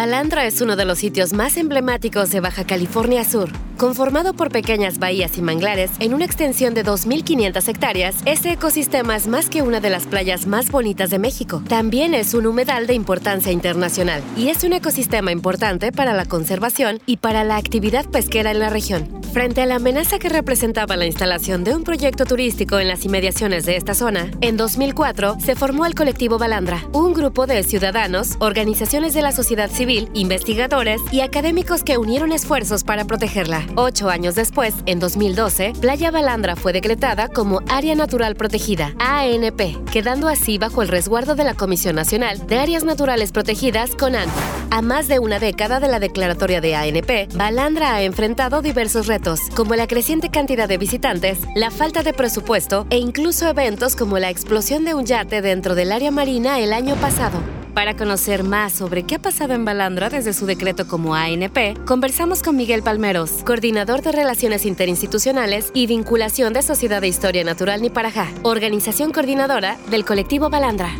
Balandra es uno de los sitios más emblemáticos de Baja California Sur. Conformado por pequeñas bahías y manglares en una extensión de 2.500 hectáreas, este ecosistema es más que una de las playas más bonitas de México. También es un humedal de importancia internacional y es un ecosistema importante para la conservación y para la actividad pesquera en la región. Frente a la amenaza que representaba la instalación de un proyecto turístico en las inmediaciones de esta zona, en 2004 se formó el colectivo Balandra, un grupo de ciudadanos, organizaciones de la sociedad civil, investigadores y académicos que unieron esfuerzos para protegerla. Ocho años después, en 2012, Playa Balandra fue decretada como Área Natural Protegida, ANP, quedando así bajo el resguardo de la Comisión Nacional de Áreas Naturales Protegidas, CONAN. A más de una década de la declaratoria de ANP, Balandra ha enfrentado diversos retos, como la creciente cantidad de visitantes, la falta de presupuesto e incluso eventos como la explosión de un yate dentro del área marina el año pasado. Para conocer más sobre qué ha pasado en Balandra desde su decreto como ANP, conversamos con Miguel Palmeros, coordinador de Relaciones Interinstitucionales y Vinculación de Sociedad de Historia Natural Niparajá, organización coordinadora del colectivo Balandra.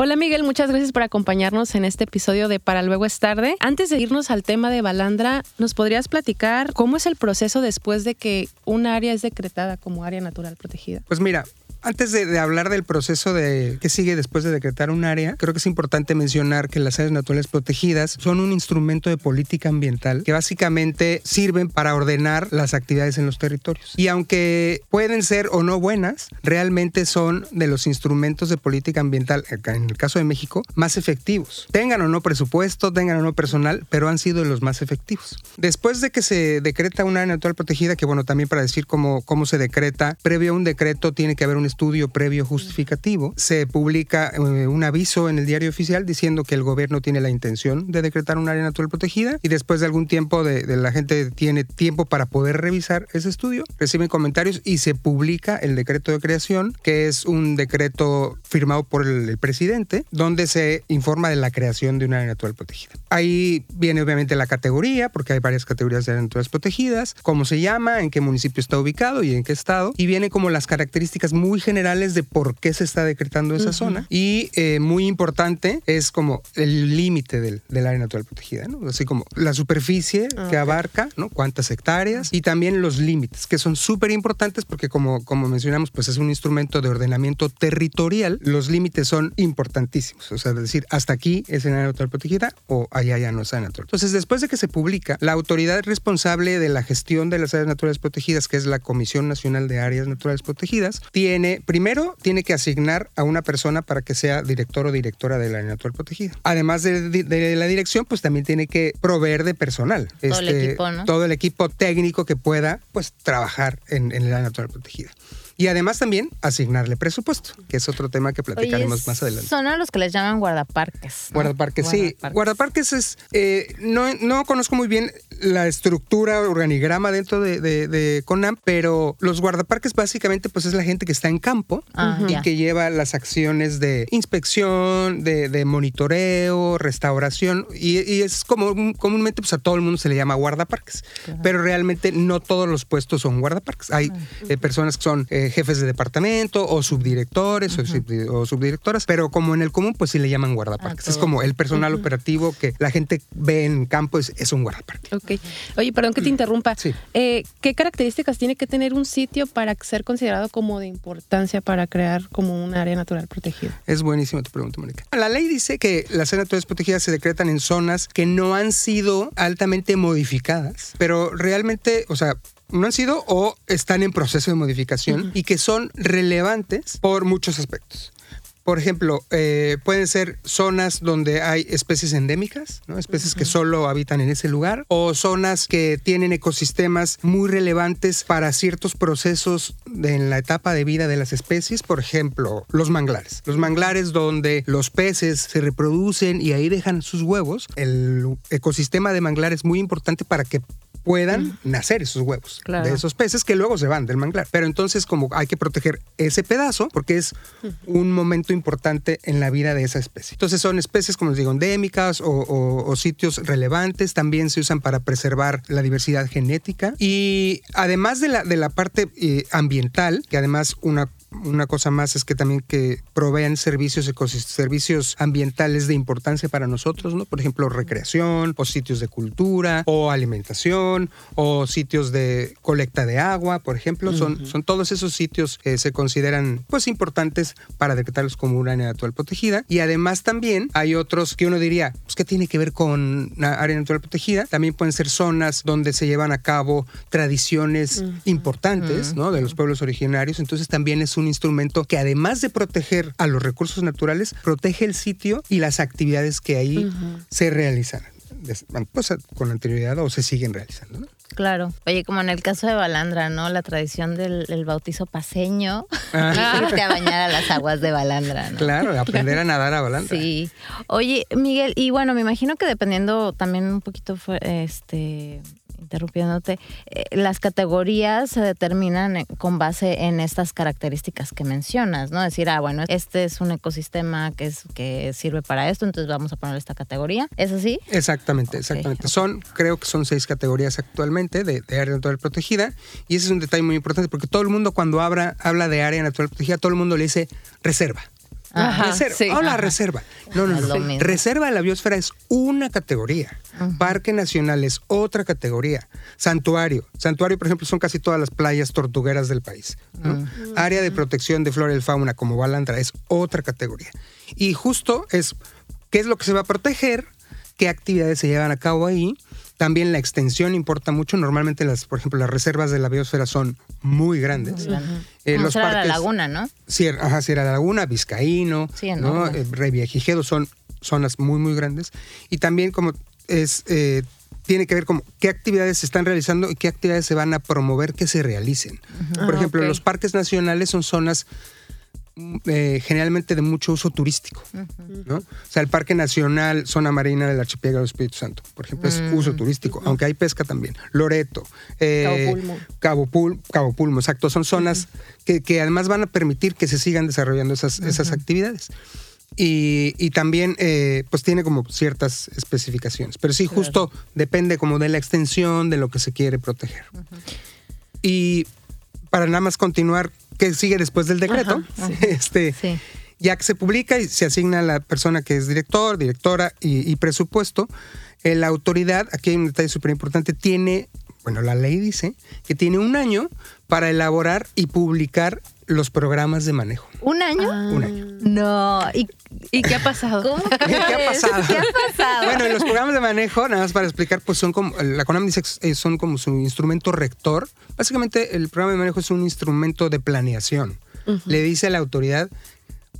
Hola Miguel, muchas gracias por acompañarnos en este episodio de Para luego es tarde. Antes de irnos al tema de Balandra, ¿nos podrías platicar cómo es el proceso después de que un área es decretada como área natural protegida? Pues mira, antes de, hablar del proceso de qué sigue después de decretar un área, creo que es importante mencionar que las áreas naturales protegidas son un instrumento de política ambiental que básicamente sirven para ordenar las actividades en los territorios. Y aunque pueden ser o no buenas, realmente son de los instrumentos de política ambiental, en el caso de México, más efectivos. Tengan o no presupuesto, tengan o no personal, pero han sido de los más efectivos. Después de que se decreta una área natural protegida, que bueno, también para decir cómo, cómo se decreta, previo a un decreto tiene que haber un estudio previo justificativo, se publica eh, un aviso en el diario oficial diciendo que el gobierno tiene la intención de decretar un área natural protegida y después de algún tiempo de, la gente tiene tiempo para poder revisar ese estudio, reciben comentarios y se publica el decreto de creación, que es un decreto firmado por el, presidente, donde se informa de la creación de una área natural protegida. Ahí viene obviamente la categoría, porque hay varias categorías de áreas naturales protegidas, cómo se llama, en qué municipio está ubicado y en qué estado, y viene como las características muy generales de por qué se está decretando esa zona. Y eh, muy importante es como el límite del, del, área natural protegida, ¿no? Así como la superficie que abarca, ¿no? Cuántas hectáreas y también los límites, que son súper importantes porque como, como mencionamos, pues es un instrumento de ordenamiento territorial. Los límites son importantísimos. O sea, es decir, hasta aquí es el área natural protegida o allá ya no es área natural. Entonces, después de que se publica, la autoridad responsable de la gestión de las áreas naturales protegidas, que es la Comisión Nacional de Áreas Naturales Protegidas, tiene primero, tiene que asignar a una persona para que sea director o directora del área natural protegida. Además de, la dirección, pues también tiene que proveer de personal. Todo el este, equipo, ¿no? Todo el equipo técnico que pueda, pues, trabajar en, en el área natural protegida. Y además también asignarle presupuesto, que es otro tema que platicaremos más adelante. Son a los que les llaman guardaparques. Guardaparques, sí. Guardaparques es, eh, no, no conozco muy bien la estructura, organigrama dentro de, de, CONAM, pero los guardaparques básicamente pues es la gente que está en campo y que lleva las acciones de inspección, de, monitoreo, restauración y, es como comúnmente pues a todo el mundo se le llama guardaparques, pero realmente no todos los puestos son guardaparques. Hay eh, personas que son eh, jefes de departamento o subdirectores o, subdirectoras, pero como en el común, pues sí le llaman guardaparques. Ah, es como el personal operativo que la gente ve en campo, es, es un guardaparque. Ok. Oye, perdón que te interrumpa. Sí. Eh, ¿Qué características tiene que tener un sitio para ser considerado como de importancia para crear como un área natural protegida? Es buenísima tu pregunta, Mónica. La ley dice que las áreas naturales protegidas se decretan en zonas que no han sido altamente modificadas, pero realmente, o sea, no han sido o están en proceso de modificación y que son relevantes por muchos aspectos. Por ejemplo, eh, pueden ser zonas donde hay especies endémicas, ¿no? especies que solo habitan en ese lugar, o zonas que tienen ecosistemas muy relevantes para ciertos procesos en la etapa de vida de las especies. Por ejemplo, los manglares. Los manglares donde los peces se reproducen y ahí dejan sus huevos. El ecosistema de manglares es muy importante para que puedan nacer esos huevos de esos peces que luego se van del manglar. Pero entonces como hay que proteger ese pedazo porque es un momento importante en la vida de esa especie. Entonces son especies, como les digo, endémicas o, sitios relevantes. También se usan para preservar la diversidad genética. Y además de la, de la parte eh, ambiental, que además una una cosa más es que también que provean servicios servicios ambientales de importancia para nosotros, ¿no? Por ejemplo, recreación, o sitios de cultura, o alimentación, o sitios de colecta de agua, por ejemplo. Son, son todos esos sitios que se consideran pues importantes para decretarlos como una área natural protegida. Y además también hay otros que uno diría, pues, ¿qué tiene que ver con una área natural protegida? También pueden ser zonas donde se llevan a cabo tradiciones importantes, ¿no? De los pueblos originarios. Entonces también es un instrumento que además de proteger a los recursos naturales, protege el sitio y las actividades que ahí se realizan pues, con anterioridad o se siguen realizando. Claro. Oye, como en el caso de Balandra, ¿no? La tradición del, bautizo paseño. Ah. irte a bañar a las aguas de Balandra, ¿no? Claro, aprender a nadar a Balandra. Sí. Oye, Miguel, y bueno, me imagino que dependiendo también un poquito este interrumpiéndote, eh, las categorías se determinan con base en estas características que mencionas, ¿no? Decir, ah, bueno, este es un ecosistema que, es, que sirve para esto, entonces vamos a poner esta categoría. ¿Es así? Exactamente, exactamente. Son, creo que son seis categorías actualmente de, área natural protegida y ese es un detalle muy importante porque todo el mundo cuando habla, habla de área natural protegida, todo el mundo le dice reserva. Reserva. la reserva. No, no, no. Reserva de la biosfera es una categoría. Parque Nacional es otra categoría. Santuario. Santuario, por ejemplo, son casi todas las playas tortugueras del país. Área de protección de flora y fauna como Balandra es otra categoría. Y justo es qué es lo que se va a proteger, qué actividades se llevan a cabo ahí. También la extensión importa mucho. Normalmente, las, por ejemplo, las reservas de la biosfera son muy grandes. Eh, los parques, la Laguna, ¿no? Sierra, Sierra Laguna, Vizcaíno, ¿no? Eh, Reviajigedo son zonas muy, muy grandes. Y también como es... Eh, tiene que ver con qué actividades se están realizando y qué actividades se van a promover que se realicen. Por ah, ejemplo, los parques nacionales son zonas eh, generalmente de mucho uso turístico. ¿no? O sea, el Parque Nacional Zona Marina del Archipiélago del Espíritu Santo, por ejemplo, es uso turístico, aunque hay pesca también. Loreto, eh, Cabo Pulmo. Cabo, Pulmo, exacto. Son zonas que, además van a permitir que se sigan desarrollando esas, esas actividades. Y, también, eh, pues tiene como ciertas especificaciones. Pero sí, justo depende como de la extensión de lo que se quiere proteger. Y para nada más continuar que sigue después del decreto, este, ya que se publica y se asigna a la persona que es director, directora y, presupuesto, eh, la autoridad, aquí hay un detalle súper importante, tiene, bueno, la ley dice que tiene un año para elaborar y publicar los programas de manejo. ¿Un año? Ah. Un año. No. ¿Y, qué ha pasado? ¿Cómo ¿Qué ha pasado? ¿Qué ha pasado? Bueno, los programas de manejo, nada más para explicar, pues son como, la CONAM dice que son como su instrumento rector. Básicamente, el programa de manejo es un instrumento de planeación. Le dice a la autoridad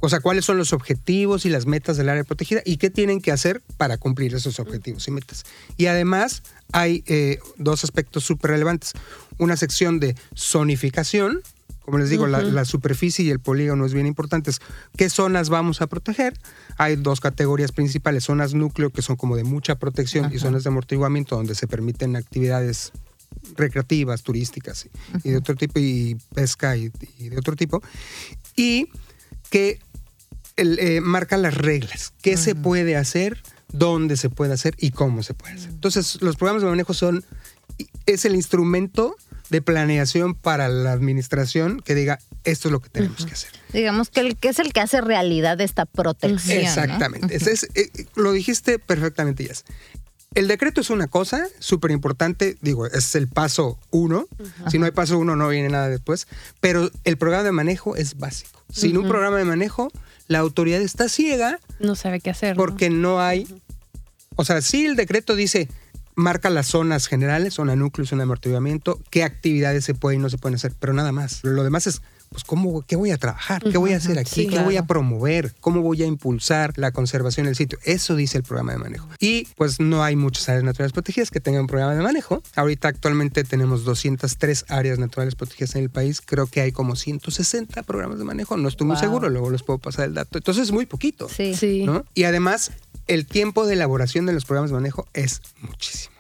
o sea, cuáles son los objetivos y las metas del área protegida y qué tienen que hacer para cumplir esos objetivos y metas. Y además hay eh, dos aspectos súper relevantes. Una sección de zonificación, como les digo, la, superficie y el polígono es bien importante. ¿Qué zonas vamos a proteger? Hay dos categorías principales, zonas núcleo, que son como de mucha protección, y zonas de amortiguamiento, donde se permiten actividades recreativas, turísticas y, de otro tipo, y pesca y, de otro tipo. Y que eh, marca las reglas, qué se puede hacer, dónde se puede hacer y cómo se puede hacer. Entonces, los programas de manejo son, es el instrumento de planeación para la administración que diga esto es lo que tenemos que hacer. Digamos que, el, que es el que hace realidad esta protección. Exactamente. es, eh, lo dijiste perfectamente, Jess. El decreto es una cosa súper importante, digo, es el paso uno. Si no hay paso uno, no viene nada después. Pero el programa de manejo es básico. Sin un programa de manejo, la autoridad está ciega. No sabe qué hacer. Porque no hay. O sea, si el decreto dice marca las zonas generales, zona núcleo, zona de amortiguamiento, qué actividades se pueden y no se pueden hacer, pero nada más. Lo demás es, pues, ¿cómo, ¿qué voy a trabajar? ¿Qué voy a hacer aquí? ¿Qué voy a promover? ¿Cómo voy a impulsar la conservación del sitio? Eso dice el programa de manejo. Y pues no hay muchas áreas naturales protegidas que tengan un programa de manejo. Ahorita actualmente tenemos 203 áreas naturales protegidas en el país. Creo que hay como 160 programas de manejo. No estoy muy seguro, luego les puedo pasar el dato. Entonces es muy poquito. Sí. sí. Y además el tiempo de elaboración de los programas de manejo es muchísimo.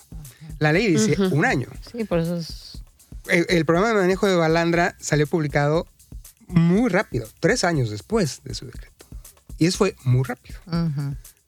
La ley dice un año. Sí, por eso es... El, programa de manejo de Balandra salió publicado muy rápido, tres años después de su decreto. Y eso fue muy rápido.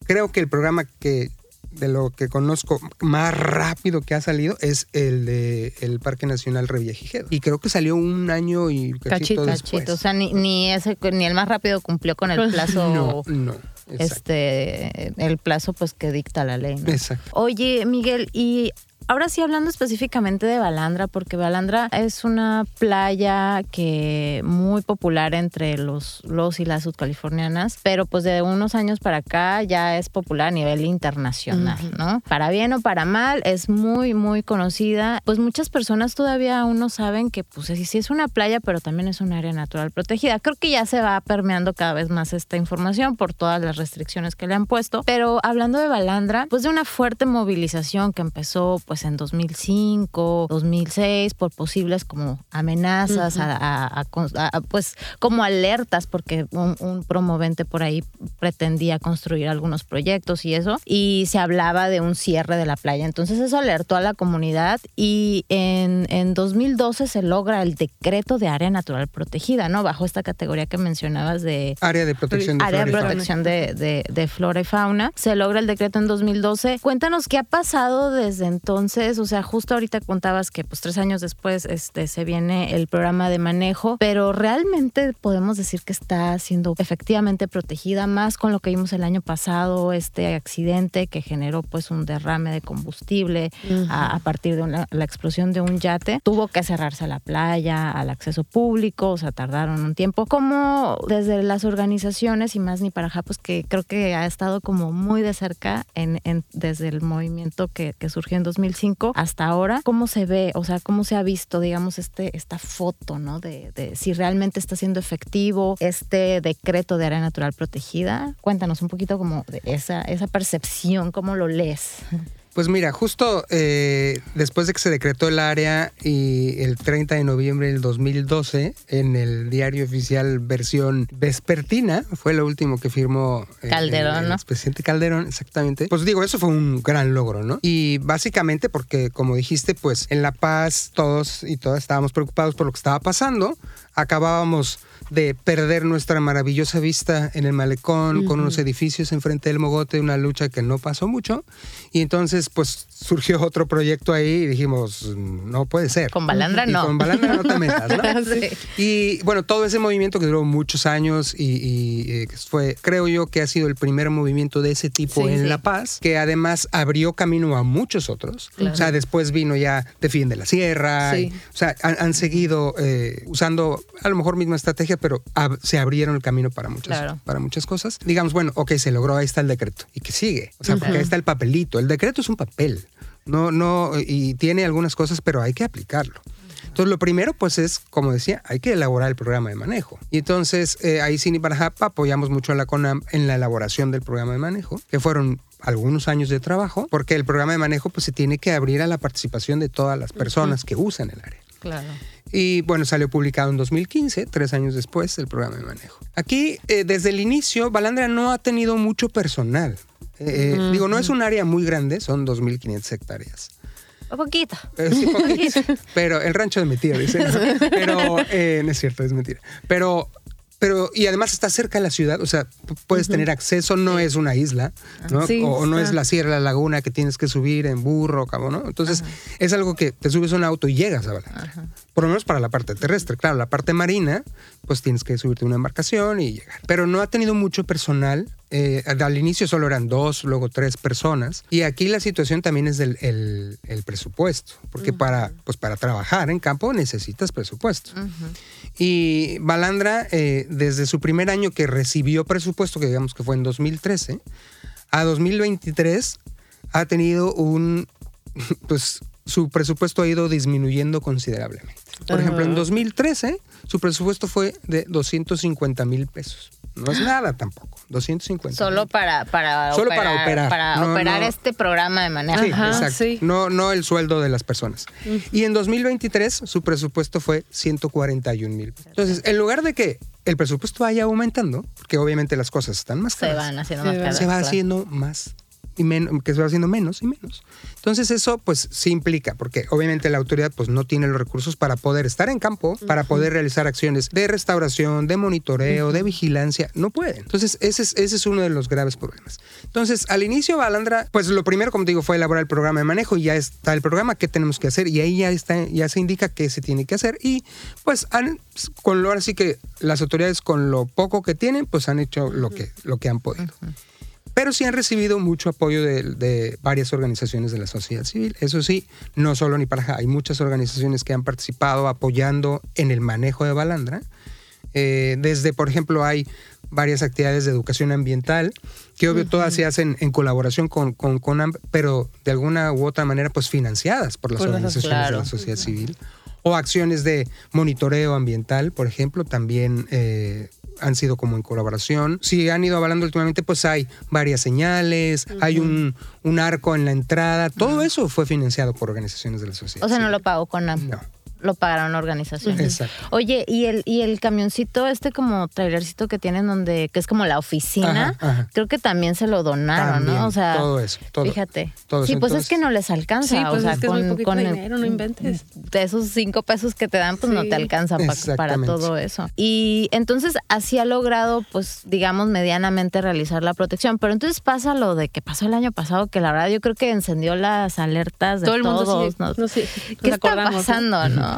Creo que el programa que de lo que conozco más rápido que ha salido es el de el Parque Nacional Revillagigedo. Y creo que salió un año y cachito, Cachito, después. Chito, o sea, ni, ni ese ni el más rápido cumplió con el plazo no, no. Exacto. este el plazo pues que dicta la ley, ¿no? Exacto. Oye, Miguel, y ahora sí hablando específicamente de Balandra, porque Balandra es una playa que muy popular entre los, los y las sudcalifornianas, pero pues de unos años para acá ya es popular a nivel internacional, ¿no? Para bien o para mal, es muy, muy conocida. Pues muchas personas todavía aún no saben que pues sí, sí es una playa, pero también es un área natural protegida. Creo que ya se va permeando cada vez más esta información por todas las restricciones que le han puesto. Pero hablando de Balandra, pues de una fuerte movilización que empezó pues en 2005, 2006 por posibles como amenazas, a, a- a- a- pues como alertas porque un, un promovente por ahí pretendía construir algunos proyectos y eso y se hablaba de un cierre de la playa. Entonces eso alertó a la comunidad y en, en 2012 se logra el decreto de área natural protegida, ¿no? Bajo esta categoría que mencionabas de Área de protección de área de flora y fauna. protección de, de- de flora y fauna. Se logra el decreto en 2012. Cuéntanos qué ha pasado desde entonces. O sea, justo ahorita contabas que pues tres años después este, se viene el programa de manejo, pero realmente podemos decir que está siendo efectivamente protegida más con lo que vimos el año pasado, este accidente que generó pues un derrame de combustible a, a partir de una- la explosión de un yate. Tuvo que cerrarse la playa, al acceso público, o sea, tardaron un tiempo. Como desde las organizaciones y más ni para acá, pues que creo que ha estado como muy de cerca en, en- desde el movimiento que, que surgió en 2005 hasta ahora, ¿cómo se ve? O sea, ¿cómo se ha visto, digamos, este, esta foto, ¿no? De, de si realmente está siendo efectivo este decreto de área natural protegida. Cuéntanos un poquito como de esa, esa percepción, ¿cómo lo lees? Pues mira, justo eh, después de que se decretó el área y el 30 de noviembre del 2012, en el diario oficial versión vespertina, fue lo último que firmó eh, Calderón, el, el ¿no? expresidente Calderón, exactamente. Pues digo, eso fue un gran logro, ¿no? Y básicamente porque, como dijiste, pues en La Paz todos y todas estábamos preocupados por lo que estaba pasando. Acabábamos de perder nuestra maravillosa vista en el malecón con unos edificios enfrente del Mogote, una lucha que no pasó mucho. Y entonces, pues surgió otro proyecto ahí y dijimos, no puede ser. Con Balandra Y no. con Balandra no te metas, ¿no? Sí. Y bueno, todo ese movimiento que duró muchos años y, y, eh, fue, creo yo que ha sido el primer movimiento de ese tipo Sí, en sí. La Paz, que además abrió camino a muchos otros. Claro. O sea, después vino ya Defiende la Sierra. Sí. y- o sea, han, han seguido eh, usando a lo mejor misma estrategia, pero ab- se abrieron el camino para muchas, Claro. para muchas cosas. Digamos, bueno, ok, se logró, ahí está el decreto. ¿Y que sigue? O sea, porque ahí está el papelito. El decreto es un papel. No, no, y tiene algunas cosas, pero hay que aplicarlo. Entonces, lo primero, pues es, como decía, hay que elaborar el programa de manejo. Y entonces, eh, ahí Cine Barajapa apoyamos mucho a la CONAM en la elaboración del programa de manejo, que fueron algunos años de trabajo, porque el programa de manejo pues se tiene que abrir a la participación de todas las personas que usan el área. Claro. Y bueno, salió publicado en 2015, tres años después, el programa de manejo. Aquí, eh, desde el inicio, Balandra no ha tenido mucho personal. Eh, eh, Digo, no es un área muy grande, son 2.500 hectáreas. Un poquito. Eh, sí, poquito. pero el rancho de mi tía, dice. Pero eh, no es cierto, es mentira. Pero, pero, y además está cerca de la ciudad, o sea, puedes tener acceso, no es una isla, ¿no? Sí, o, o no es la sierra, la laguna que tienes que subir en burro, cabo, ¿no? Entonces, es algo que te subes a un auto y llegas a Balandra. Por lo menos para la parte terrestre. Claro, la parte marina, pues tienes que subirte a una embarcación y llegar. Pero no ha tenido mucho personal. Eh, al inicio solo eran dos, luego tres personas. Y aquí la situación también es del el, el presupuesto. Porque para, pues para trabajar en campo necesitas presupuesto. Y Balandra, eh, desde su primer año que recibió presupuesto, que digamos que fue en 2013, a 2023 ha tenido un, pues su presupuesto ha ido disminuyendo considerablemente. Por ejemplo, en 2013 su presupuesto fue de 250 mil pesos. No es nada tampoco, 250. Solo para, para Solo para operar. Para No, operar no. este programa de. Sí, Ajá, exacto. sí. No, no el sueldo de las personas. Y en 2023 su presupuesto fue 141 mil. Entonces, en lugar de que el presupuesto vaya aumentando, porque obviamente las cosas están más Se caras, van haciendo Se más caras. se va claro. haciendo más. Y menos, que se va haciendo menos y menos. Entonces eso pues sí implica, porque obviamente la autoridad pues no tiene los recursos para poder estar en campo, para poder realizar acciones de restauración, de monitoreo, de vigilancia, no pueden. Entonces ese es, ese es uno de los graves problemas. Entonces al inicio Balandra, pues lo primero como te digo fue elaborar el programa de manejo y ya está el programa, qué tenemos que hacer y ahí ya está, ya se indica qué se tiene que hacer y pues han, con lo ahora sí que las autoridades con lo poco que tienen pues han hecho lo que, lo que han podido pero sí han recibido mucho apoyo de, varias organizaciones de la sociedad civil. Eso sí, no solo ni para hay muchas organizaciones que han participado apoyando en el manejo de Balandra. Eh, desde, por ejemplo, hay varias actividades de educación ambiental, que obvio todas se hacen en colaboración con, con pero de alguna u otra manera pues financiadas por las organizaciones de la sociedad civil. O acciones de monitoreo ambiental, por ejemplo, también eh, han sido como en colaboración. Si han ido avalando últimamente, pues hay varias señales, hay un, un, arco en la entrada. Todo eso fue financiado por organizaciones de la sociedad. O sea, no lo pagó con No lo pagaron organizaciones. Exacto. Oye, y el, y el camioncito, este como trailercito que tienen donde, que es como la oficina, creo que también se lo donaron, ¿no? O sea, todo eso, todo. Fíjate. sí, pues es que no les alcanza. Sí, pues o sea, es que con, es con dinero, no inventes. De esos cinco pesos que te dan, pues no te alcanzan para todo eso. Y entonces así ha logrado, pues, digamos, medianamente realizar la protección. Pero entonces pasa lo de que pasó el año pasado, que la verdad yo creo que encendió las alertas de todo el todos. Mundo ¿no? ¿Qué está pasando, no?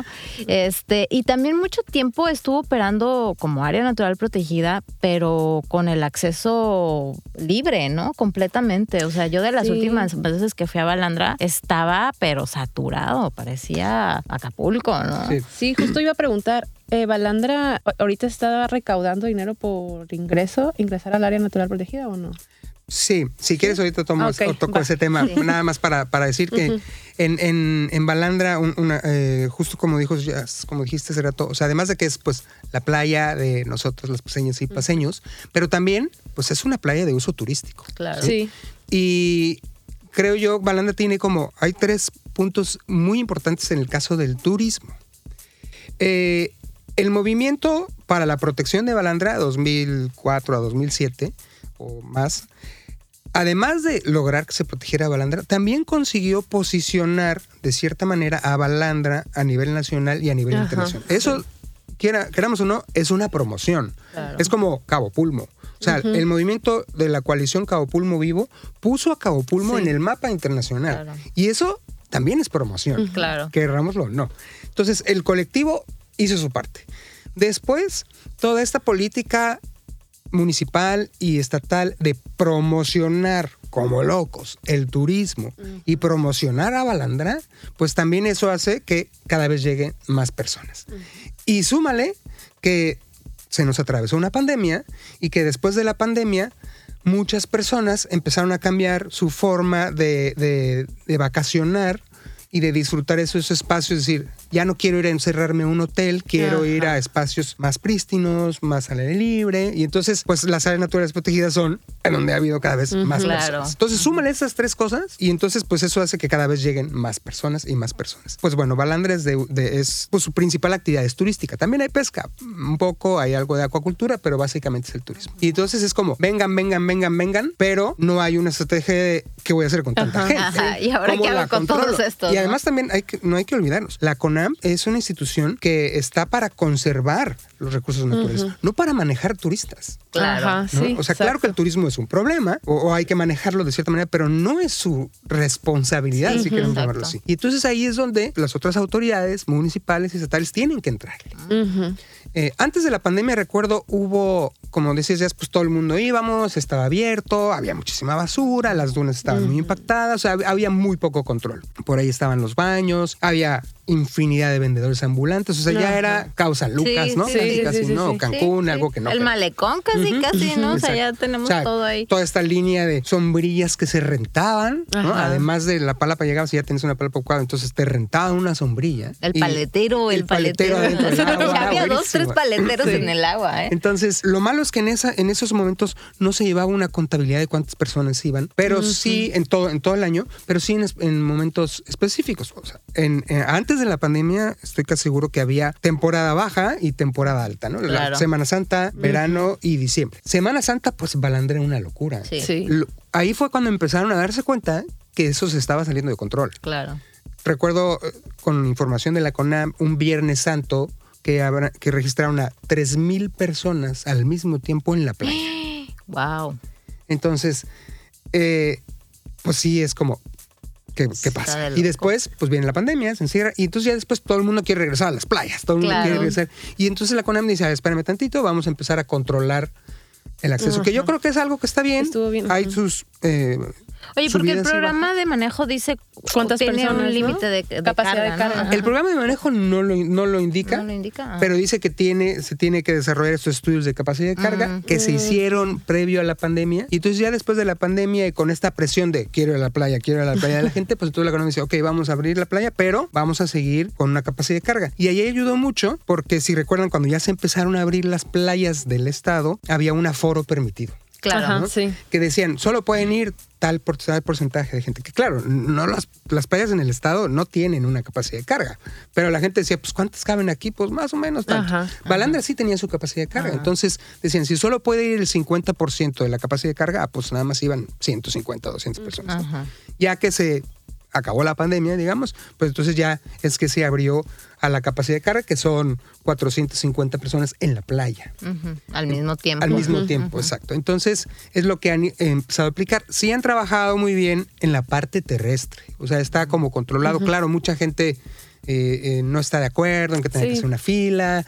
Este, y también mucho tiempo estuvo operando como área natural protegida, pero con el acceso libre, ¿no? Completamente. O sea, yo de las últimas veces que fui a Balandra estaba, pero saturado, parecía Acapulco, ¿no? Sí, justo iba a preguntar, eh, Balandra ahorita está recaudando dinero por ingreso, ingresar al área natural protegida o no? Sí, si quieres ahorita tomo, toco ese tema, nada más para, para decir que en, en, en, Balandra, una, eh, justo como dijo, como dijiste hace rato, o sea, además de que es pues la playa de nosotros los paseños y paseños, pero también pues es una playa de uso turístico. Claro. Sí. Y creo yo, Balandra tiene como, hay tres puntos muy importantes en el caso del turismo. Eh, el movimiento para la protección de Balandra, 2004 a 2007 o más, además de lograr que se protegiera a Balandra, también consiguió posicionar de cierta manera a Balandra a nivel nacional y a nivel internacional. Eso, queramos o no, es una promoción. Es como Cabo Pulmo. O sea, el movimiento de la coalición Cabo Pulmo Vivo puso a Cabo Pulmo en el mapa internacional. Y eso también es promoción. Claro. Querrámoslo o no. Entonces, el colectivo hizo su parte. Después, toda esta política municipal y estatal de promocionar como locos el turismo y promocionar a Balandra, pues también eso hace que cada vez lleguen más personas. Y súmale que se nos atravesó una pandemia y que después de la pandemia muchas personas empezaron a cambiar su forma de, de vacacionar y de disfrutar esos espacios, es decir, ya no quiero ir a encerrarme en un hotel, quiero ir a espacios más prístinos, más al aire libre. Y entonces, pues las áreas naturales protegidas son en donde ha habido cada vez más personas. Entonces, súmale esas tres cosas y entonces, pues eso hace que cada vez lleguen más personas y más personas. Pues bueno, Balandra es, de, es pues, su principal actividad es turística. También hay pesca, un poco, hay algo de acuacultura, pero básicamente es el turismo. Y entonces es como, vengan, vengan, vengan, vengan, pero no hay una estrategia de qué voy a hacer con tanta gente. Y ahora qué hago con todos estos. Y además también hay que, no hay que olvidarnos, la CONAM es una institución que está para conservar los recursos naturales, no para manejar turistas. Claro. o sea, claro que el turismo es un problema o, hay que manejarlo de cierta manera, pero no es su responsabilidad, si queremos llamarlo así. Y entonces ahí es donde las otras autoridades municipales y estatales tienen que entrar. Eh, antes de la pandemia, recuerdo, hubo, como decías, ya, pues todo el mundo íbamos, estaba abierto, había muchísima basura, las dunas estaban muy impactadas, o sea, había muy poco control. Por ahí estaban los baños, había infinidad de vendedores ambulantes, o sea, ya era causa Lucas, ¿no? Sí, casi, ¿no? Cancún, algo que no. El malecón casi, casi, ¿no? O sea, ya tenemos todo ahí. Toda esta línea de sombrillas que se rentaban, ¿no? Además de la palapa llegaba, si ya tienes una palapa ocupada, entonces te rentaban una sombrilla. El paletero, el, paletero. había dos, tres paleteros en el agua, ¿eh? Entonces, lo malo es que en, esa, en esos momentos no se llevaba una contabilidad de cuántas personas iban, pero sí en todo, en todo el año, pero sí en, momentos específicos. O sea, en, antes de la pandemia, estoy casi seguro que había temporada baja y temporada alta, ¿no? Semana Santa, verano y diciembre. Semana Santa, pues Balandra una locura. Sí. ahí fue cuando empezaron a darse cuenta que eso se estaba saliendo de control. Claro. Recuerdo eh, con información de la CONAM un Viernes Santo que, habrá- que registraron a 3.000 personas al mismo tiempo en la playa. Wow. Entonces, eh, pues sí, es como, ¿qué, qué Está pasa? de Y después, pues viene la pandemia, se encierra, y entonces ya después todo el mundo quiere regresar a las playas, todo el mundo Claro. quiere regresar. Y entonces la CONAM dice, espérame tantito, vamos a empezar a controlar el acceso, que yo creo que es algo que está bien. Estuvo bien, Hay sus... eh, Oye, porque el programa de manejo dice ¿Cuántas tiene personas, un no? límite de, de Capacidad de carga. El programa de manejo no lo, no lo indica. ¿No lo indica? Ah. Pero dice que tiene, se tiene que desarrollar estos estudios de capacidad de carga Ujú. que se hicieron previo a la pandemia. Y entonces ya después de la pandemia y con esta presión de quiero ir a la playa, quiero ir a la playa de la gente, pues entonces la economía dice, ok, vamos a abrir la playa, pero vamos a seguir con una capacidad de carga. Y ahí ayudó mucho porque si recuerdan, cuando ya se empezaron a abrir las playas del estado, había un aforo permitido. Claro. Ajá, ¿no? sí. Que decían, solo pueden ir tal, por- tal porcentaje de gente. Que claro, no las, las playas en el estado no tienen una capacidad de carga. Pero la gente decía, pues ¿cuántas caben aquí? Pues más o menos tanto. Ajá, Balandra sí tenía su capacidad de carga. Entonces decían, si solo puede ir el 50% de la capacidad de carga, ah, pues nada más iban 150 o 200 personas. ¿no? Ajá. Ya que se acabó la pandemia, digamos, pues entonces ya es que se abrió a la capacidad de carga, que son 450 personas en la playa. Al mismo tiempo. Al mismo tiempo, exacto. Entonces, es lo que han eh, empezado a aplicar. Sí han trabajado muy bien en la parte terrestre. O sea, está como controlado. Claro, mucha gente eh, eh, no está de acuerdo en que tenga Sí. que hacer una fila.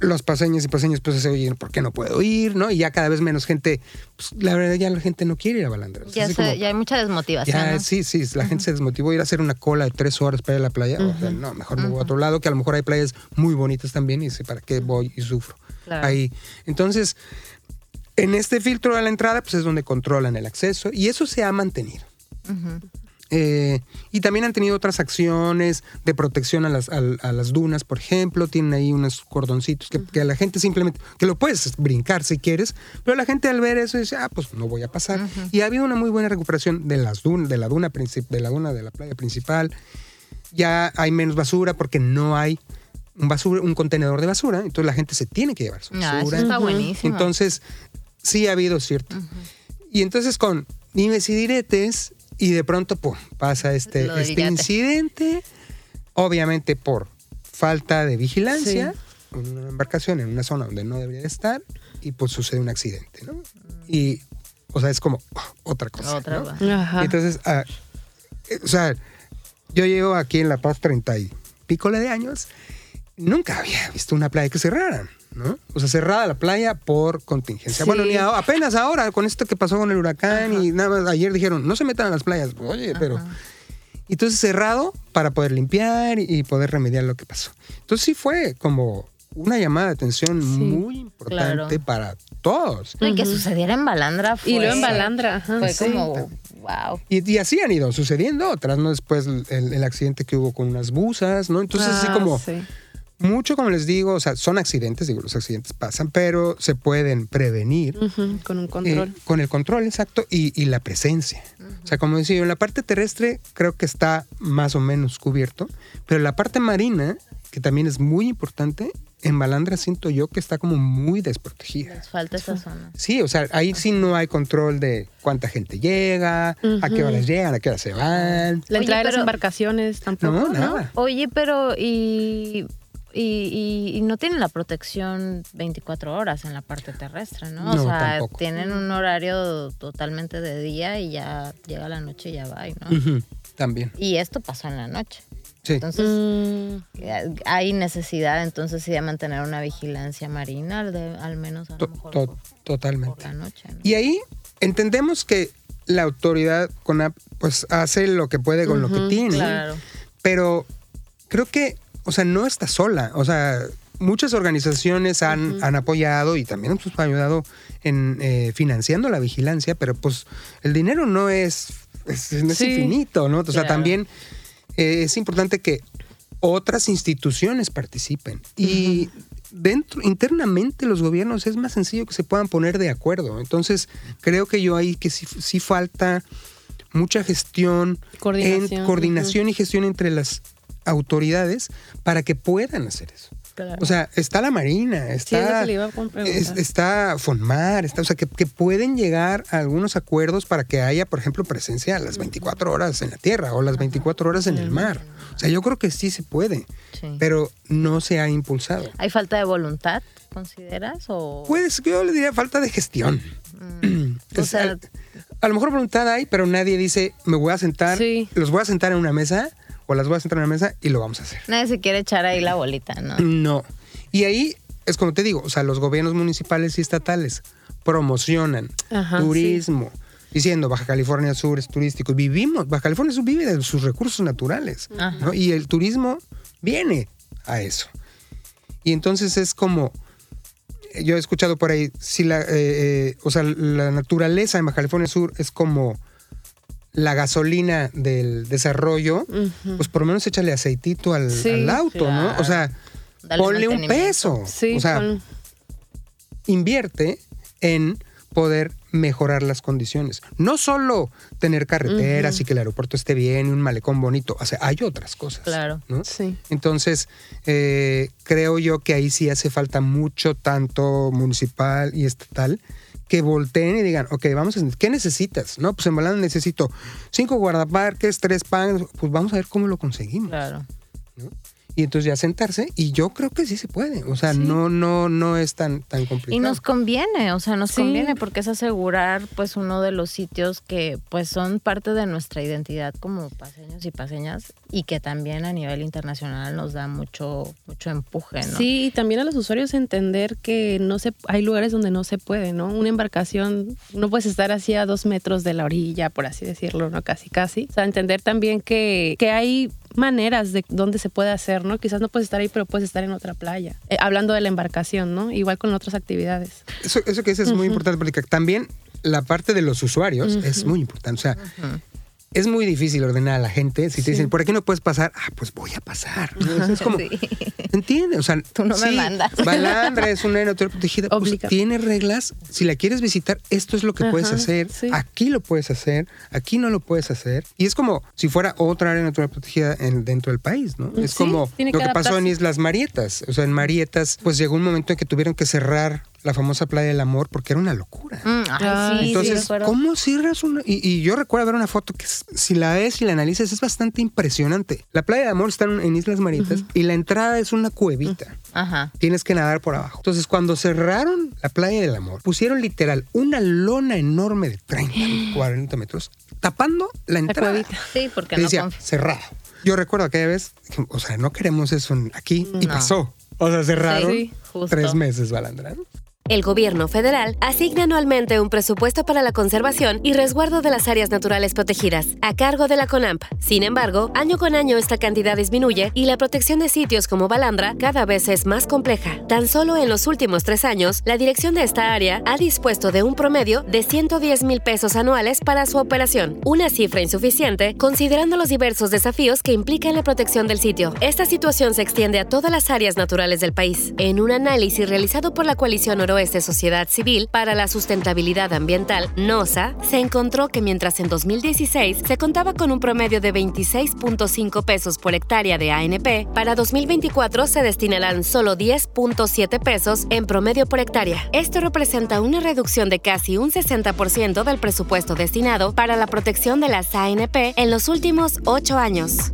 Los paseños y paseños pues se oyen, ¿por qué no puedo ir? ¿no? Y ya cada vez menos gente, pues, la verdad ya la gente no quiere ir a Balandra. O sea, Ya, ya hay mucha desmotivación. ya, ¿no? sí, sí, la gente se desmotivó ir a hacer una cola de tres horas para ir a la playa. O sea, no, mejor me voy a otro lado, que a lo mejor hay playas muy bonitas también y dice, ¿para qué voy y sufro? Claro. Ahí. Entonces, en este filtro a la entrada, pues es donde controlan el acceso y eso se ha mantenido. Eh, y también han tenido otras acciones de protección a las, a, las dunas, por ejemplo. Tienen ahí unos cordoncitos que, que a la gente simplemente, que lo puedes brincar si quieres, pero la gente al ver eso dice, ah, pues no voy a pasar. Y ha habido una muy buena recuperación de, las dun de la duna de la duna de la playa principal. Ya hay menos basura porque no hay un, basura, un contenedor de basura, entonces la gente se tiene que llevar su Ah, eso basura. está buenísimo. Entonces, sí ha habido cierto. Y entonces con dimes y diretes, y de pronto pum, pasa este, este incidente, obviamente por falta de vigilancia, en una embarcación en una zona donde no debería de estar, y pues sucede un accidente, ¿no? Y, o sea, es como oh, otra cosa. Otra ¿no? Ajá. Entonces, ah, eh, o sea, yo llevo aquí en La Paz 30 y pícola de años, nunca había visto una playa que cerraran, ¿no? O sea, cerrada la playa por contingencia. Sí. Bueno, ni a- apenas ahora, con esto que pasó con el huracán y nada más, ayer dijeron, no se metan a las playas, oye, pero... Entonces cerrado para poder limpiar y, poder remediar lo que pasó. Entonces sí fue como una llamada de atención muy importante claro. para todos. No, y que sucediera en Balandra fue, Y luego en Balandra, ajá, fue sí. como, wow. Y, y así han ido sucediendo otras, ¿no? Después el, el accidente que hubo con unas busas, ¿no? Entonces, así Ah, como sí. Mucho, como les digo, o sea, son accidentes, digo, los accidentes pasan, pero se pueden prevenir Con un control. eh, con el control exacto y, y la presencia. O sea, como decía en la parte terrestre creo que está más o menos cubierto, pero en la parte marina, que también es muy importante, en Balandra siento yo que está como muy desprotegida. Les falta esa zona. Sí, o sea, ahí sí no hay control de cuánta gente llega, a qué horas llegan, a qué horas se van. La Oye, entrada de las pero- embarcaciones tampoco. No, ¿no? nada. Oye, pero y, y, y- y no tienen la protección 24 horas en la parte terrestre, ¿no? No, o sea, tampoco. tienen un horario totalmente de día y ya llega la noche y ya va, ¿no? También. Y esto pasó en la noche. Sí. Entonces, Mm, eh, hay necesidad entonces sí de mantener una vigilancia marina, al, de- al menos a lo To- mejor to- por, por totalmente. la noche. ¿no? Y ahí entendemos que la autoridad CONAP pues hace lo que puede con lo que tiene, Claro. pero creo que, o sea, no está sola. O sea, muchas organizaciones han, han apoyado y también pues, han ayudado en eh, financiando la vigilancia, pero pues el dinero no es, es, no es Sí. infinito, ¿no? O sea, Claro. también eh, es importante que otras instituciones participen. Y dentro, internamente los gobiernos es más sencillo que se puedan poner de acuerdo. Entonces, creo que yo ahí que sí, sí falta mucha gestión, Coordinación, en- coordinación y gestión entre las autoridades para que puedan hacer eso. O sea, está la Marina, está, está Fonmar, está, o sea, que, pueden llegar a algunos acuerdos para que haya, por ejemplo, presencia las 24 horas en la tierra o las 24 horas en el mar. O sea, yo creo que sí se puede, pero no se ha impulsado. ¿Hay falta de voluntad, consideras? O... Pues yo le diría falta de gestión. Mm. o sea, a, lo mejor voluntad hay, pero nadie dice, me voy a sentar, los voy a sentar en una mesa o las voy a sentar en una mesa y lo vamos a hacer. Nadie se quiere echar ahí la bolita, ¿no? No. Y ahí es como te digo, o sea, los gobiernos municipales y estatales promocionan turismo. Diciendo Baja California Sur es turístico. Vivimos, Baja California Sur vive de sus recursos naturales. Y el turismo viene a eso. Y entonces es como, yo he escuchado por ahí, si la, eh, eh, o sea, la naturaleza en Baja California Sur es como la gasolina del desarrollo, pues por lo menos échale aceitito al, auto, ¿no? O sea, ponle un peso. o sea, invierte en poder mejorar las condiciones. No solo tener carreteras y que el aeropuerto esté bien y un malecón bonito. O sea, hay otras cosas. Claro. ¿no? Sí. Entonces, eh, creo yo que ahí sí hace falta mucho, tanto municipal y estatal, que volteen y digan, ok, vamos a, ¿qué necesitas? No, pues en Balán necesito cinco guardaparques, tres pan, pues vamos a ver cómo lo conseguimos. Claro. Y entonces ya sentarse y yo creo que sí se puede, o sea, no no no es tan tan complicado. Y nos conviene, o sea, nos conviene porque es asegurar pues uno de los sitios que pues son parte de nuestra identidad como paseños y paseñas y que también a nivel internacional nos da mucho mucho empuje, ¿no? Sí, y también a los usuarios entender que no se hay lugares donde no se puede, ¿no? Una embarcación no puedes estar así a dos metros de la orilla, por así decirlo, ¿no? Casi casi. O sea, entender también que, que hay maneras de dónde se puede hacer, ¿no? Quizás no puedes estar ahí, pero puedes estar en otra playa. Eh, hablando de la embarcación, ¿no? Igual con otras actividades. Eso, eso que dices es muy importante porque también la parte de los usuarios es muy importante. O sea, es muy difícil ordenar a la gente. Si te dicen, por aquí no puedes pasar, ah, pues voy a pasar. Es como, ¿entiendes? O sea, tú no me mandas. Balandra es una natural protegida. Pues, tiene reglas. Si la quieres visitar, esto es lo que puedes hacer. Aquí lo puedes hacer. Aquí no lo puedes hacer. Y es como si fuera otra área natural protegida en, dentro del país, ¿no? Es como lo que pasó en Islas Marietas. O sea, en Marietas, pues llegó un momento en que tuvieron que cerrar la famosa playa del amor porque era una locura. Mm, Entonces, ¿cómo cierras una? Y, yo recuerdo ver una foto que si la ves y la analizas es bastante impresionante. La playa del amor está en, Islas Maritas y la entrada es una cuevita. Ajá. Tienes que nadar por abajo. Entonces, cuando cerraron la playa del amor, pusieron literal una lona enorme de 30, 40 metros tapando la entrada. Sí, porque no decía, cerrado. Yo recuerdo aquella vez, o sea, no queremos eso aquí y pasó. O sea, cerraron tres meses, Balandra. El gobierno federal asigna anualmente un presupuesto para la conservación y resguardo de las áreas naturales protegidas, a cargo de la CONAMP. Sin embargo, año con año esta cantidad disminuye y la protección de sitios como Balandra cada vez es más compleja. Tan solo en los últimos tres años, la dirección de esta área ha dispuesto de un promedio de 110 mil pesos anuales para su operación, una cifra insuficiente considerando los diversos desafíos que implica la protección del sitio. Esta situación se extiende a todas las áreas naturales del país. En un análisis realizado por la coalición Oro de Sociedad Civil para la Sustentabilidad Ambiental, NOSA, se encontró que mientras en 2016 se contaba con un promedio de 26.5 pesos por hectárea de ANP, para 2024 se destinarán solo 10.7 pesos en promedio por hectárea. Esto representa una reducción de casi un 60% del presupuesto destinado para la protección de las ANP en los últimos ocho años.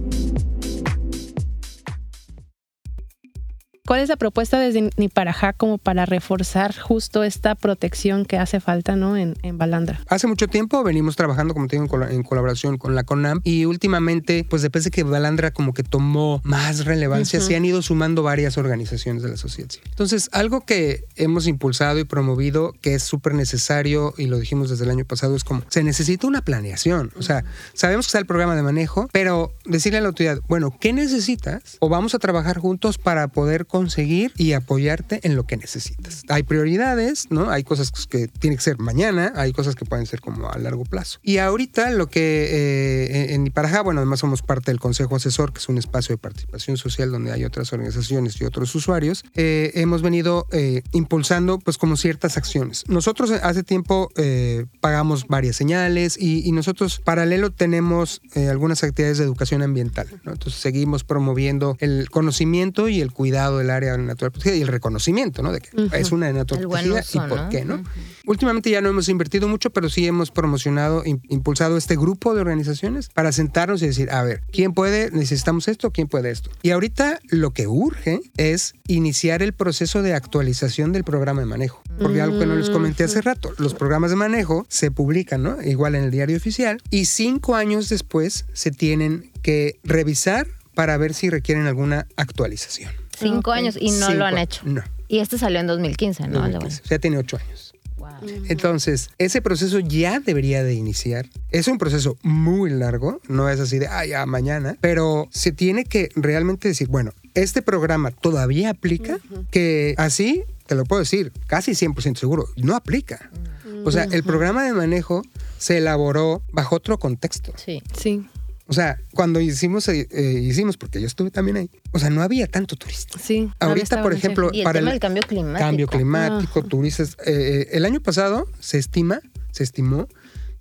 ¿Cuál es la propuesta desde Niparajá como para reforzar justo esta protección que hace falta ¿no? en, en Balandra? Hace mucho tiempo venimos trabajando, como te digo, en, colaboración con la CONAM y últimamente, pues después de que Balandra como que tomó más relevancia, se han ido sumando varias organizaciones de la sociedad civil. Entonces, algo que hemos impulsado y promovido, que es súper necesario y lo dijimos desde el año pasado, es como se necesita una planeación. O sea, sabemos que está el programa de manejo, pero decirle a la autoridad, bueno, ¿qué necesitas? O vamos a trabajar juntos para poder conseguir y apoyarte en lo que necesitas. Hay prioridades, ¿no? Hay cosas que tienen que ser mañana, hay cosas que pueden ser como a largo plazo. Y ahorita lo que eh, en Iparajá, bueno, además somos parte del Consejo Asesor, que es un espacio de participación social donde hay otras organizaciones y otros usuarios, eh, hemos venido eh, impulsando pues como ciertas acciones. Nosotros hace tiempo pagamos varias señales y, nosotros paralelo tenemos algunas actividades de educación ambiental, ¿no? Entonces seguimos promoviendo el conocimiento y el cuidado de del área natural protegida y el reconocimiento, ¿no? De que es una área natural protegida uso, y por ¿no? qué, ¿no? Últimamente ya no hemos invertido mucho, pero sí hemos promocionado, im- impulsado este grupo de organizaciones para sentarnos y decir, a ver, ¿quién puede? Necesitamos esto, ¿quién puede esto? Y ahorita lo que urge es iniciar el proceso de actualización del programa de manejo. Porque algo que no les comenté hace rato, los programas de manejo se publican, ¿no? Igual en el diario oficial, y cinco años después se tienen que revisar para ver si requieren alguna actualización. Cinco años y no Cinco lo han hecho. No. Y este salió en 2015, ¿no? 2015. O sea, tiene ocho años. Wow. Entonces, ese proceso ya debería de iniciar. Es un proceso muy largo, no es así de, ah, ya mañana, pero se tiene que realmente decir, bueno, este programa todavía aplica, que así, te lo puedo decir, casi 100% seguro, no aplica. O sea, el programa de manejo se elaboró bajo otro contexto. Sí. Sí, O sea, cuando hicimos, eh, eh, hicimos, porque yo estuve también ahí, o sea, no había tanto turista. sí. Ahorita, por ejemplo, Y el para tema el del cambio climático. cambio climático, turistas. eh, el año pasado se estima, se estimó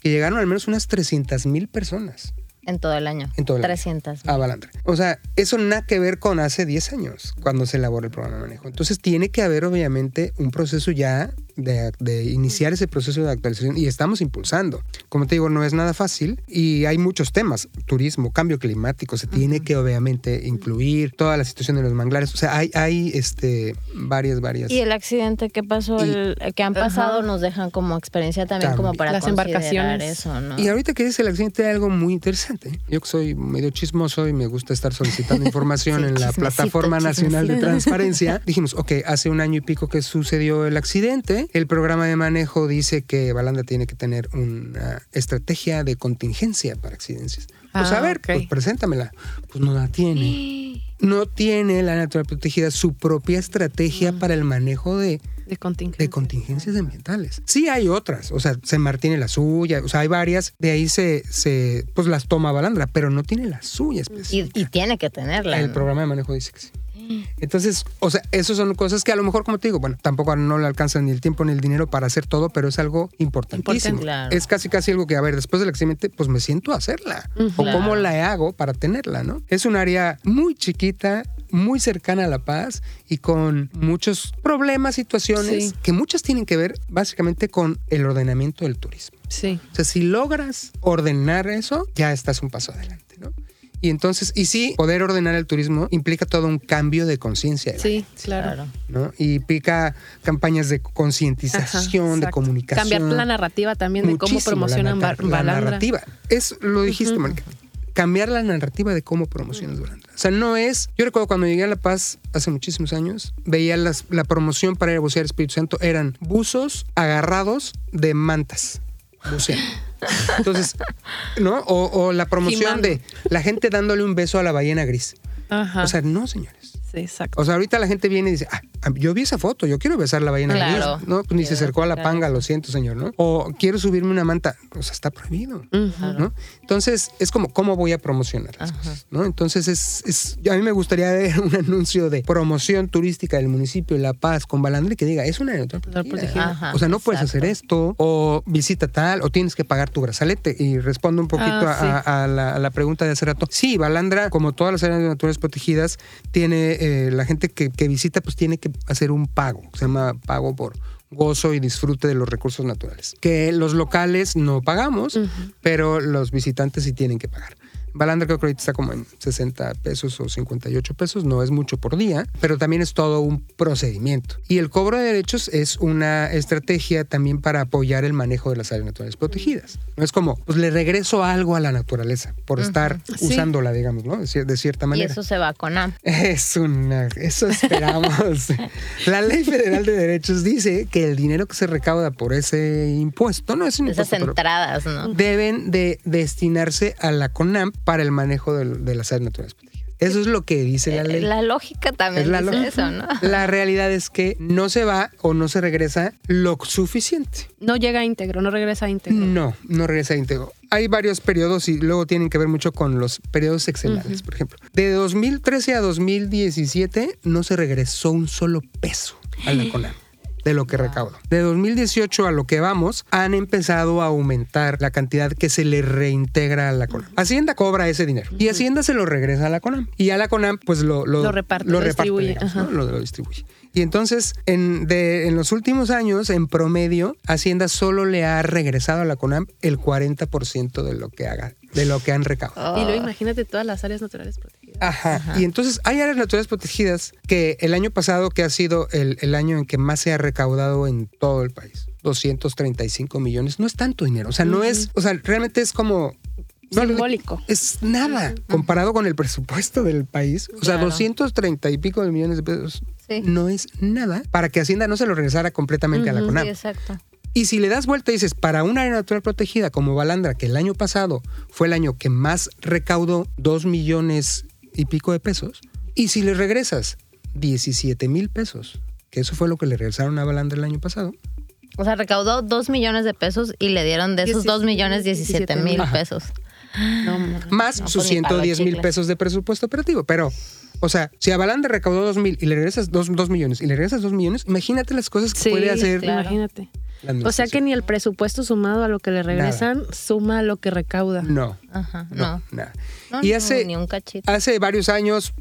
que llegaron al menos unas 300 mil personas En todo el año. En todo el año. 300. a Balandra. O sea, eso nada que ver con hace 10 años, cuando se elaboró el programa de manejo. Entonces tiene que haber obviamente un proceso ya de, de iniciar ese proceso de actualización y estamos impulsando. Como te digo, no es nada fácil y hay muchos temas, turismo, cambio climático, se tiene que obviamente incluir toda la situación de los manglares. O sea, hay, hay este, varias, varias. Y el accidente que pasó, Y- el, el que han pasado, Ajá. nos dejan como experiencia también, También. como para Las considerar embarcaciones. eso, ¿no? Y ahorita que dice el accidente hay algo muy interesante. Yo que soy medio chismoso y me gusta estar solicitando información Sí, en la Plataforma Nacional de. Transparencia, dijimos, ok, hace un año y pico que sucedió el accidente, el programa de manejo dice que Balanda tiene que tener una estrategia de contingencia para accidentes. Pues Ah, a ver, ok. pues preséntamela. Pues no la tiene. No tiene la natural protegida su propia estrategia para el manejo de De contingencia. de contingencias ambientales. Sí hay otras, o sea, San Martín tiene la suya, o sea, hay varias, de ahí se, se pues las toma Balandra, pero no tiene la suya y, específica. y tiene que tenerla. El programa de manejo dice que sí. Entonces, o sea, esas son cosas que a lo mejor, como te digo, bueno, tampoco no le alcanzan ni el tiempo ni el dinero para hacer todo, pero es algo importantísimo. Importante, claro. Es casi casi algo que, a ver, después del accidente, pues me siento a hacerla. O cómo la hago para tenerla, ¿no? Es un área muy chiquita, muy cercana a La Paz y con muchos problemas, situaciones Sí. que muchas tienen que ver básicamente con el ordenamiento del turismo. Sí. O sea, si logras ordenar eso, ya estás un paso adelante. Y entonces, y sí, poder ordenar el turismo implica todo un cambio de conciencia. Sí, claro. ¿no? Y implica campañas de concientización, de comunicación. Cambiar la narrativa también de cómo promocionan la, la Balandra. narrativa. Es, lo dijiste, Mónica. Cambiar la narrativa de cómo promocionas Balandra. O sea, no es. Yo recuerdo cuando llegué a La Paz hace muchísimos años, veía las, la promoción para ir a bucear Espíritu Santo. Eran buzos agarrados de mantas. Buceando. Entonces, ¿no? O, o la promoción de la gente dándole un beso a la ballena gris. Ajá. O sea, no, señores. Sí, exacto. O sea, ahorita la gente viene y dice, ah, yo vi esa foto, yo quiero besar la ballena Claro. gris. No, ni se acercó a la panga, lo siento, señor, ¿no? O quiero subirme una manta. O sea, está prohibido. ¿no? Entonces, es como, ¿cómo voy a promocionar las cosas? ¿no? Entonces, es, es- a mí me gustaría ver un anuncio de promoción turística del municipio de La Paz con Balandra y que diga, es una Natural protegida. o sea, no puedes hacer esto, o visita tal, o tienes que pagar tu brazalete. Y respondo un poquito Ah, sí. a, a la, a la pregunta de hace rato. Sí, Balandra, como todas las áreas naturales protegidas, tiene eh, la gente que, que visita, pues tiene que hacer un pago. Se llama pago por gozo y disfrute de los recursos naturales. Que los locales no pagamos, pero los visitantes sí tienen que pagar. Balandra creo que ahorita está como en 60 pesos o 58 pesos, no es mucho por día, pero también es todo un procedimiento. Y el cobro de derechos es una estrategia también para apoyar el manejo de las áreas naturales protegidas. No es como, pues le regreso algo a la naturaleza por estar Sí. usándola, digamos, ¿no? De, cier- de cierta Y manera. eso se va con AM. Es una, eso esperamos. la Ley Federal de Derechos dice que el dinero que se recauda por ese impuesto, no es un Esas impuesto, pero- entradas, ¿no? deben de destinarse a la CONAMP para el manejo de, las áreas naturales protegidas. Eso es lo que dice la Eh, ley. La lógica también Es la dice lógica. eso, ¿no? La realidad es que no se va o no se regresa lo suficiente. No llega íntegro, no regresa íntegro. No, no regresa íntegro. Hay varios periodos y luego tienen que ver mucho con los periodos sexenales, por ejemplo. De 2013 a 2017 no se regresó un solo peso a la CONAMP. De lo que recaudó. De 2018 a lo que vamos, han empezado a aumentar la cantidad que se le reintegra a la CONAM. Hacienda cobra ese dinero y Hacienda se lo regresa a la CONAM. Y a la CONAM, pues lo, Lo reparte, lo distribuye, digamos. ¿no? Lo, lo distribuye. Y entonces, en, de- en los últimos años, en promedio, Hacienda solo le ha regresado a la CONAM el 40% de lo que haga, de lo que han recaudado. Y luego imagínate todas las áreas naturales protegidas. Ajá. Y entonces hay áreas naturales protegidas que el año pasado, que ha sido el, el año en que más se ha recaudado en todo el país, 235 millones, no es tanto dinero. O sea, no es, o sea, realmente es como... no, Simbólico. Es nada comparado con el presupuesto del país. O sea, Claro. 230 y pico de millones de pesos Sí. no es nada para que Hacienda no se lo regresara completamente a la Ujú, CONAM. Sí, exacto. Y si le das vuelta y dices, para un área natural protegida como Balandra, que el año pasado fue el año que más recaudó 2 millones y pico de pesos, y si le regresas 17 mil pesos, que eso fue lo que le regresaron a Balandra el año pasado, O sea, recaudó dos millones de pesos y le dieron de esos Dieciséis- dos millones diecisiete mil Ajá. pesos. No, más No, sus pues ni para los 110 mil chicles. pesos de presupuesto operativo. Pero, o sea, si a Balandra recaudó 2 mil y le regresas 2, millones y le regresas 2 millones, imagínate las cosas que Sí, puede hacer claro. imagínate. O sea que ni el presupuesto sumado a lo que le regresan suma a lo que recauda. No, Ajá, no, no. nada. No, y no, hace, ni un cachito. Hace varios años,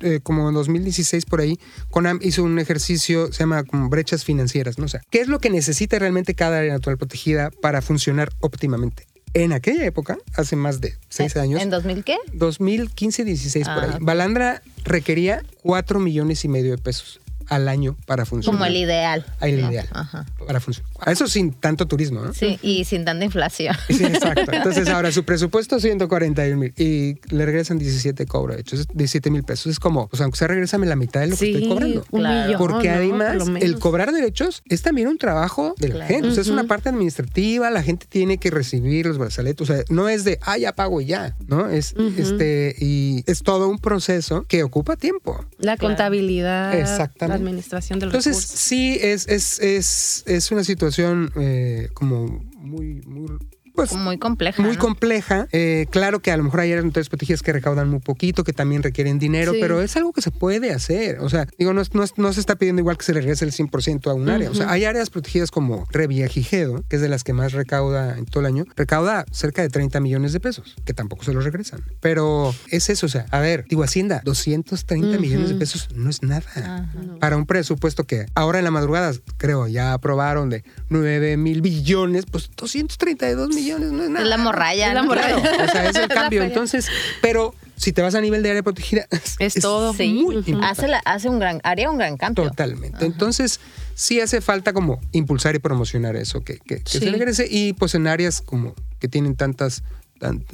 eh, como en 2016 por ahí, CONAM hizo un ejercicio, se llama como brechas financieras, ¿no? O sea, ¿qué es lo que necesita realmente cada área natural protegida para funcionar óptimamente? En aquella época, hace más de seis ¿En- años, ¿En 2000 qué? 2015-16 por Ah, ahí. Balandra requería 4 millones y medio de pesos al año para funcionar. Como el ideal. El ¿no? ideal. Ajá. Para funcionar. Eso sin tanto turismo, ¿no? Sí, y sin tanta inflación. Sí, exacto. Entonces ahora su presupuesto 141 mil y le regresan 17 cobro, de hecho, es 17 mil pesos. Es como, o sea, aunque sea regrésame la mitad de lo que estoy cobrando. un Claro. millón. Porque ¿no? además Por el cobrar derechos es también un trabajo de la Claro. gente. O sea, es una parte administrativa, la gente tiene que recibir los brazaletes. O sea, no es de, ah, ya pago y ya, ¿no? Es, este, y es todo un proceso que ocupa tiempo. La Claro. contabilidad, Exactamente. Administración del Entonces, recurso. sí, es, es, es, es una situación eh, como muy, muy, pues, Muy compleja. muy ¿no? compleja. Eh, claro que a lo mejor hay áreas naturales protegidas que recaudan muy poquito, que también requieren dinero, Sí. pero es algo que se puede hacer. O sea, digo, no, no, no se está pidiendo igual que se regrese el 100% a un área. O sea, hay áreas protegidas como Revillagigedo, que es de las que más recauda en todo el año, recauda cerca de 30 millones de pesos, que tampoco se los regresan. Pero es eso, o sea, a ver, digo, Hacienda, 230 millones de pesos no es nada para un presupuesto que ahora en la madrugada, creo, ya aprobaron de 9 mil billones, pues 232 millones no es nada. Es la morralla. Es la morralla. Claro, o sea, es el cambio. Entonces, pero si te vas a nivel de área protegida, Es todo. Sí. muy Ujú. importante. Hace, la- hace un gran, haría un gran cambio. Totalmente. Entonces, sí hace falta como impulsar y promocionar eso, que, que, que Sí. se regrese. Y pues en áreas como que tienen tantas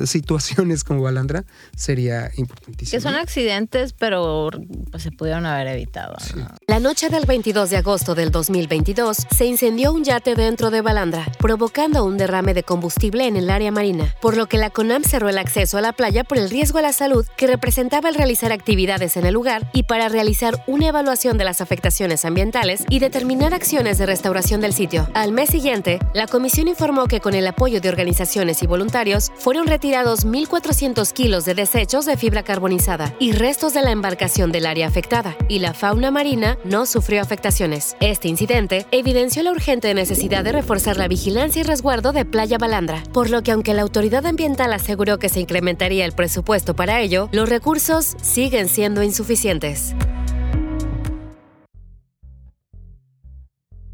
situaciones como Balandra, sería importantísimo. Que son accidentes, pero pues, se pudieron haber evitado. ¿no? La noche del 22 de agosto del 2022 se incendió un yate dentro de Balandra, provocando un derrame de combustible en el área marina, por lo que la CONAM cerró el acceso a la playa por el riesgo a la salud que representaba el realizar actividades en el lugar y para realizar una evaluación de las afectaciones ambientales y determinar acciones de restauración del sitio. Al mes siguiente, la comisión informó que con el apoyo de organizaciones y voluntarios fueron retirados 1.400 kilos de desechos de fibra carbonizada y restos de la embarcación del área afectada, y la fauna marina no sufrió afectaciones. Este incidente evidenció la urgente necesidad de reforzar la vigilancia y resguardo de Playa Balandra, por lo que aunque la autoridad ambiental aseguró que se incrementaría el presupuesto para ello, los recursos siguen siendo insuficientes.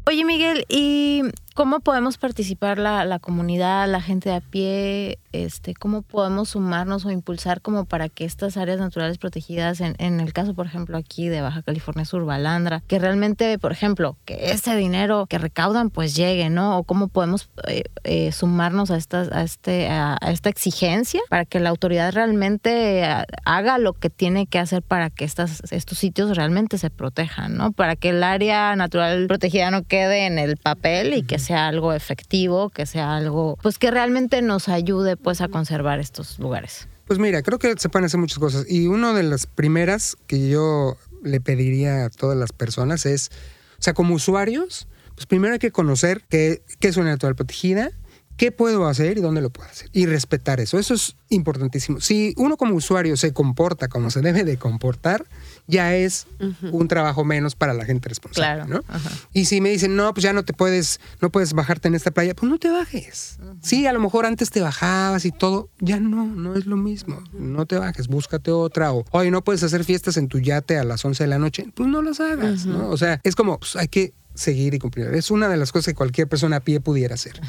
Oye, Miguel, ¿y cómo podemos participar la, la comunidad, la gente de a pie? Este, ¿Cómo podemos sumarnos o impulsar como para que estas áreas naturales protegidas, en, en el caso, por ejemplo, aquí de Baja California Sur, Balandra, que realmente, por ejemplo, que ese dinero que recaudan pues llegue, ¿no? O cómo podemos eh, eh, sumarnos a, estas, a, este, a, a esta exigencia para que la autoridad realmente eh, haga lo que tiene que hacer para que estas, estos sitios realmente se protejan, ¿no? Para que el área natural protegida no quede en el papel y que sea algo efectivo, que sea algo, pues que realmente nos ayude pues a conservar estos lugares. Pues mira, creo que se pueden hacer muchas cosas. Y una de las primeras que yo le pediría a todas las personas es, o sea, como usuarios, pues primero hay que conocer qué, qué es una natural protegida, qué puedo hacer y dónde lo puedo hacer. Y respetar eso. Eso es importantísimo. Si uno como usuario se comporta como se debe de comportar, ya es un trabajo menos para la gente responsable. Claro. ¿no? Y si me dicen, no, pues ya no te puedes, no puedes bajarte en esta playa, pues no te bajes. Sí, a lo mejor antes te bajabas y todo, ya no, no es lo mismo. No te bajes, búscate otra. O, oye, no puedes hacer fiestas en tu yate a las 11 de la noche, pues no las hagas, ¿no? O sea, es como, pues hay que seguir y cumplir. Es una de las cosas que cualquier persona a pie pudiera hacer.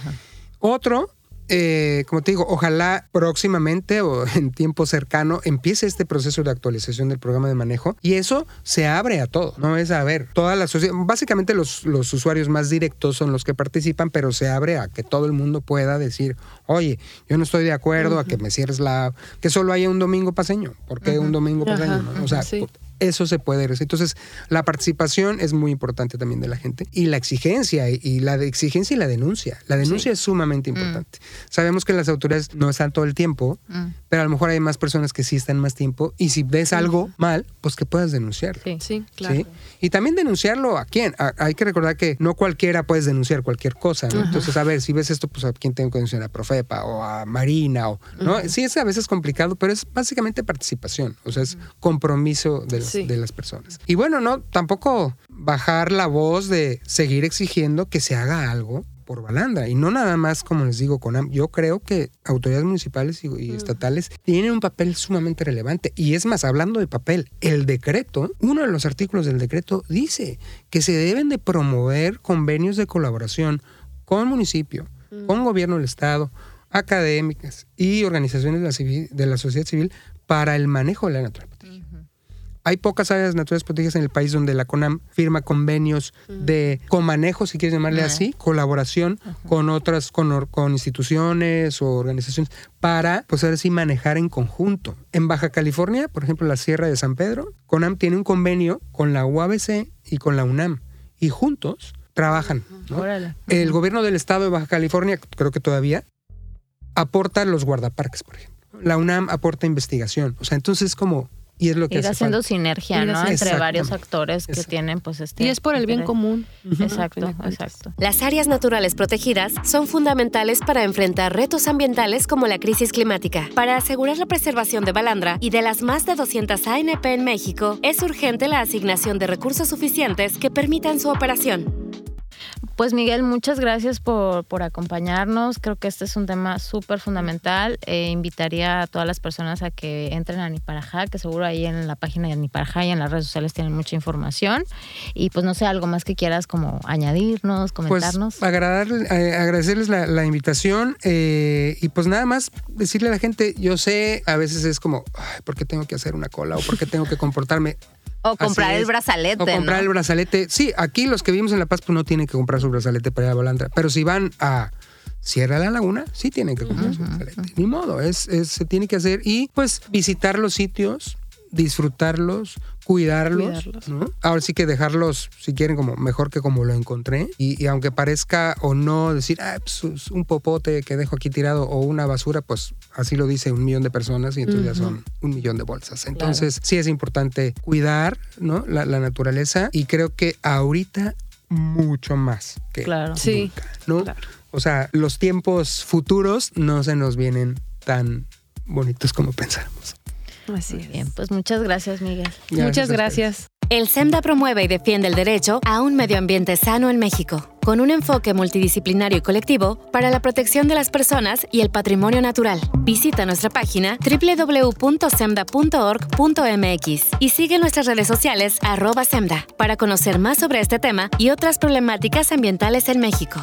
Otro eh, como te digo, ojalá próximamente o en tiempo cercano empiece este proceso de actualización del programa de manejo y eso se abre a todo, no es a ver, toda la sociedad, básicamente los, los usuarios más directos son los que participan, pero se abre a que todo el mundo pueda decir, oye, yo no estoy de acuerdo a que me cierres la, que solo haya un domingo paseño, ¿por qué un domingo paseño? no? O sea, sí. Eso se puede hacer. Entonces, la participación es muy importante también de la gente y la exigencia y, la de exigencia y la denuncia. La denuncia es sumamente importante. Sabemos que las autoridades no están todo el tiempo, pero a lo mejor hay más personas que sí están más tiempo y si ves algo mal, pues que puedas denunciarlo. Sí. Sí, claro. ¿sí? Y también denunciarlo a quién. A- hay que recordar que no cualquiera puedes denunciar cualquier cosa. ¿no? Entonces, a ver, si ves esto, pues a quién tengo que denunciar, a Profepa o a Marina. O, ¿no? Sí, es a veces complicado, pero es básicamente participación. O sea, es compromiso de, las- Sí. de las personas. Y bueno, no, tampoco bajar la voz de seguir exigiendo que se haga algo por Balandra. Y no nada más, como les digo, con AM. Yo creo que autoridades municipales y, y estatales tienen un papel sumamente relevante. Y es más, hablando de papel, el decreto, uno de los artículos del decreto dice que se deben de promover convenios de colaboración con municipio, con gobierno del estado, académicas y organizaciones de la, civil- de la sociedad civil para el manejo de la naturaleza protegida. Hay pocas áreas naturales protegidas en el país donde la CONAM firma convenios de comanejo, si quieres llamarle así, colaboración con otras, con, instituciones o organizaciones para, pues ahora sí, manejar en conjunto. En Baja California, por ejemplo, la Sierra de San Pedro, CONAM tiene un convenio con la UABC y con la UNAM y juntos trabajan. El gobierno del estado de Baja California, creo que todavía, aporta los guardaparques, por ejemplo. La UNAM aporta investigación. O sea, entonces como... Y es lo que Ir hace haciendo falta. sinergia, Entre varios actores que Exacto. tienen, pues, este. Y es por el bien común. Exacto, exacto. Las áreas naturales protegidas son fundamentales para enfrentar retos ambientales como la crisis climática. Para asegurar la preservación de Balandra y de las más de 200 ANP en México, es urgente la asignación de recursos suficientes que permitan su operación. Pues Miguel, muchas gracias por, por acompañarnos. Creo que este es un tema súper fundamental. Eh, invitaría a todas las personas a que entren a Niparajá, que seguro ahí en la página de Niparajá y en las redes sociales tienen mucha información. Y pues no sé, algo más que quieras como añadirnos, Pues comentarnos. agradar- eh, agradecerles la, la invitación eh, y pues nada más decirle a la gente, yo sé, a veces es como, "Ay, ¿por qué tengo que hacer una cola o por qué tengo que comportarme? O comprar el brazalete, O comprar ¿no? el brazalete. Sí, aquí los que vivimos en La Paz pues no tienen que comprar su brazalete para ir a Balandra, pero si van a Sierra de la Laguna, sí tienen que comprar su brazalete. Ni modo, es, es- se tiene que hacer y pues visitar los sitios, disfrutarlos, cuidarlos, Cuidarlos. ¿no? Ahora sí que dejarlos, si quieren, como mejor que como lo encontré. Y, y aunque parezca o no decir, ah, pues, es un popote que dejo aquí tirado o una basura, pues así lo dice un millón de personas y entonces ya son un millón de bolsas. Entonces sí es importante cuidar, ¿no? La, la naturaleza y creo que ahorita mucho más que Claro. Sí. nunca, ¿no? claro. O sea, los tiempos futuros no se nos vienen tan bonitos como pensamos. Así es. Bien, pues muchas gracias, Miguel. Gracias Muchas gracias. El SEMDA promueve y defiende el derecho a un medio ambiente sano en México, con un enfoque multidisciplinario y colectivo para la protección de las personas y el patrimonio natural. Visita nuestra página www.semda.org.mx y sigue nuestras redes sociales arroba SEMDA para conocer más sobre este tema y otras problemáticas ambientales en México.